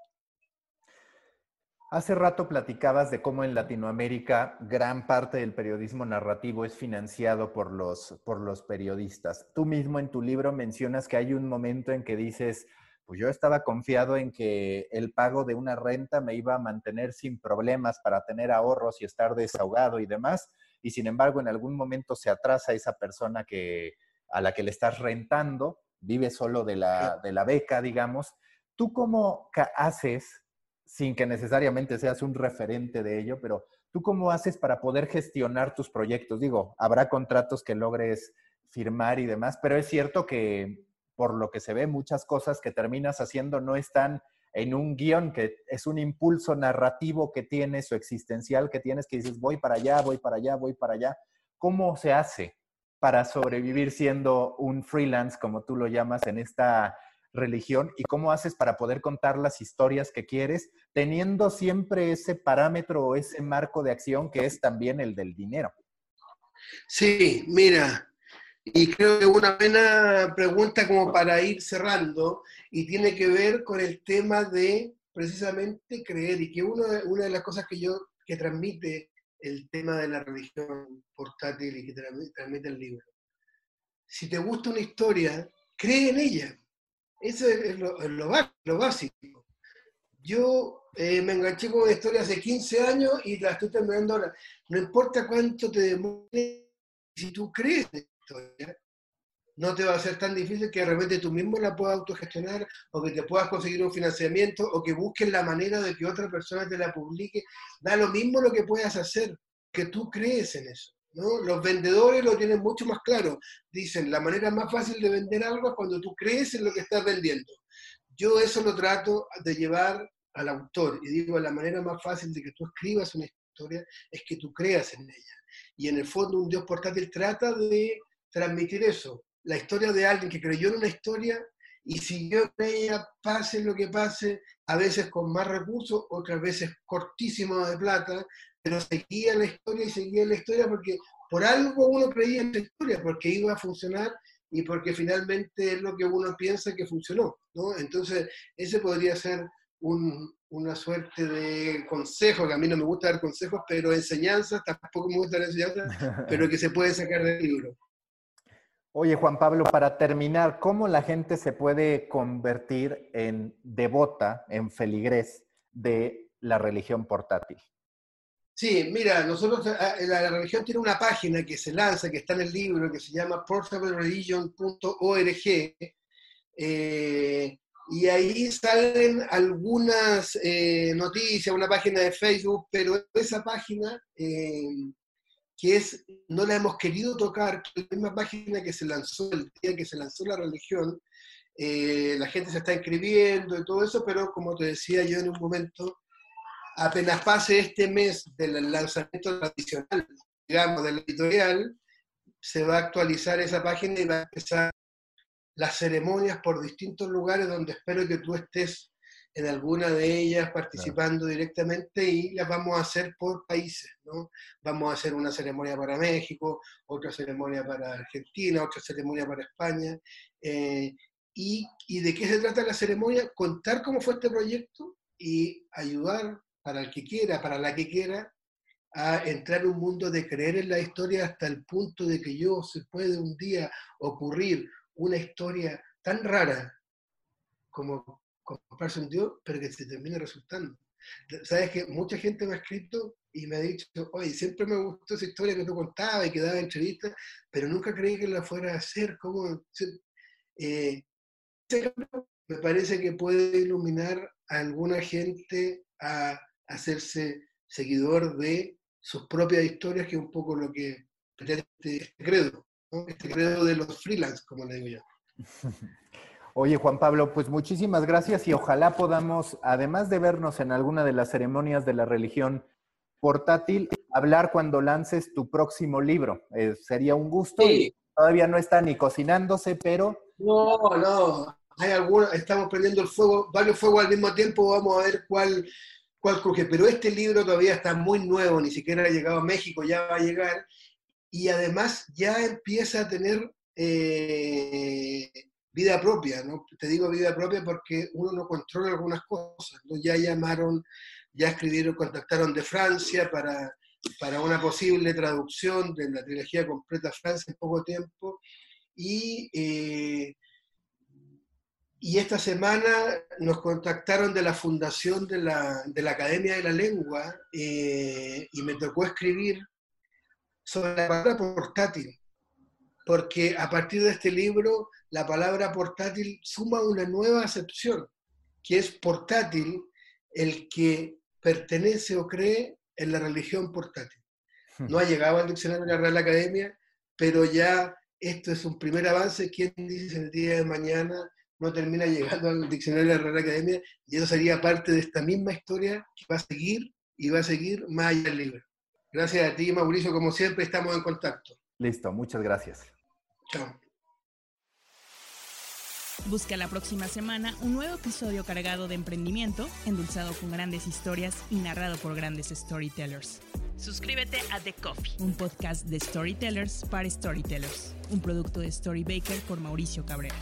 Hace rato platicabas de cómo en Latinoamérica gran parte del periodismo narrativo es financiado por los, por los periodistas. Tú mismo en tu libro mencionas que hay un momento en que dices, pues yo estaba confiado en que el pago de una renta me iba a mantener sin problemas para tener ahorros y estar desahogado y demás, y sin embargo en algún momento se atrasa esa persona que, a la que le estás rentando, vive solo de la, de la beca, digamos. ¿Tú cómo haces sin que necesariamente seas un referente de ello, pero ¿tú cómo haces para poder gestionar tus proyectos? Digo, habrá contratos que logres firmar y demás, pero es cierto que por lo que se ve, muchas cosas que terminas haciendo no están en un guion, que es un impulso narrativo que tienes o existencial que tienes, que dices, voy para allá, voy para allá, voy para allá. ¿Cómo se hace para sobrevivir siendo un freelance, como tú lo llamas, en esta religión y cómo haces para poder contar las historias que quieres, teniendo siempre ese parámetro o ese marco de acción que es también el del dinero. Sí, mira, y creo que una buena pregunta como para ir cerrando y tiene que ver con el tema de precisamente creer y que una de las cosas que yo, que transmite el tema de la religión portátil y que transmite el libro. Si te gusta una historia, cree en ella. Eso es lo, básico. Yo eh, me enganché con una historia hace 15 años y la estoy terminando ahora. No importa cuánto te demore, si tú crees en la historia, no te va a ser tan difícil que de repente tú mismo la puedas autogestionar o que te puedas conseguir un financiamiento o que busques la manera de que otra persona te la publique. Da lo mismo lo que puedas hacer, que tú crees en eso. Los vendedores lo tienen mucho más claro. Dicen, la manera más fácil de vender algo es cuando tú crees en lo que estás vendiendo. Yo eso lo trato de llevar al autor y digo, la manera más fácil de que tú escribas una historia es que tú creas en ella. Y en el fondo un Dios portátil trata de transmitir eso, la historia de alguien que creyó en una historia y siguió con ella, pase lo que pase, a veces con más recursos, otras veces cortísimo de plata, pero seguía la historia y seguía la historia porque por algo uno creía en la historia, porque iba a funcionar y porque finalmente es lo que uno piensa que funcionó, ¿no? Entonces, ese podría ser una suerte de consejo, que a mí no me gusta dar consejos, pero enseñanzas, tampoco me gusta dar enseñanzas, pero que se puede sacar del libro. Oye, Juan Pablo, para terminar, ¿cómo la gente se puede convertir en devota, en feligres de la religión portátil? Sí, mira, nosotros, eh, eh, la, religión tiene una página que se lanza, que está en el libro, que se llama portablereligion.org, eh, y ahí salen algunas noticias, una página de Facebook, pero esa página, que es, no la hemos querido tocar, la misma página que se lanzó el día que se lanzó la religión, la gente se está inscribiendo y todo eso, pero como te decía yo en un momento, apenas pase este mes del lanzamiento tradicional, digamos, de la editorial, se va a actualizar esa página y va a empezar las ceremonias por distintos lugares donde espero que tú estés en alguna de ellas participando directamente y las vamos a hacer por países, ¿no? Vamos a hacer una ceremonia para México, otra ceremonia para Argentina, otra ceremonia para España. Eh, y, y, de qué se trata la ceremonia? Contar cómo fue este proyecto y ayudar para el que quiera, para la que quiera, a entrar en un mundo de creer en la historia hasta el punto de que yo se puede un día ocurrir una historia tan rara como comprarse un Dios, pero que se termine resultando. Sabes que mucha gente me ha escrito y me ha dicho, oye, siempre me gustó esa historia que tú contabas y que daba entrevistas, pero nunca creí que la fuera a hacer. ¿Cómo? Eh, me parece que puede iluminar a alguna gente a hacerse seguidor de sus propias historias, que es un poco lo que pretende este credo, este credo de los freelance, como le digo yo. Oye, Juan Pablo, pues muchísimas gracias y ojalá podamos, además de vernos en alguna de las ceremonias de la religión portátil, hablar cuando lances tu próximo libro. Eh, sería un gusto. Todavía no está ni cocinándose, pero... No, no. Hay algunos, estamos prendiendo el fuego, varios fuegos al mismo tiempo, vamos a ver cuál, cuál cruje. Pero este libro todavía está muy nuevo, ni siquiera ha llegado a México, ya va a llegar. Y además ya empieza a tener eh, vida propia, ¿no? Te digo vida propia porque uno no controla algunas cosas. Ya llamaron, ya escribieron, contactaron de Francia para, para una posible traducción de la trilogía completa Francia en poco tiempo. Y, eh, y esta semana nos contactaron de la fundación de la, de la Academia de la Lengua eh, y me tocó escribir sobre la palabra portátil, porque a partir de este libro la palabra portátil suma una nueva acepción, que es portátil el que pertenece o cree en la religión portátil. No ha llegado al diccionario de la Academia, pero ya esto es un primer avance. ¿Quién dice el día de mañana no termina llegando al diccionario de la Real Academia? Y eso sería parte de esta misma historia que va a seguir y va a seguir más allá del libro. Gracias a ti, Mauricio. Como siempre, estamos en contacto. Listo, muchas gracias. Chao. Busca la próxima semana un nuevo episodio cargado de emprendimiento, endulzado con grandes historias y narrado por grandes storytellers. Suscríbete a The Coffee, un podcast de storytellers para storytellers, un producto de Storybaker por Mauricio Cabrera.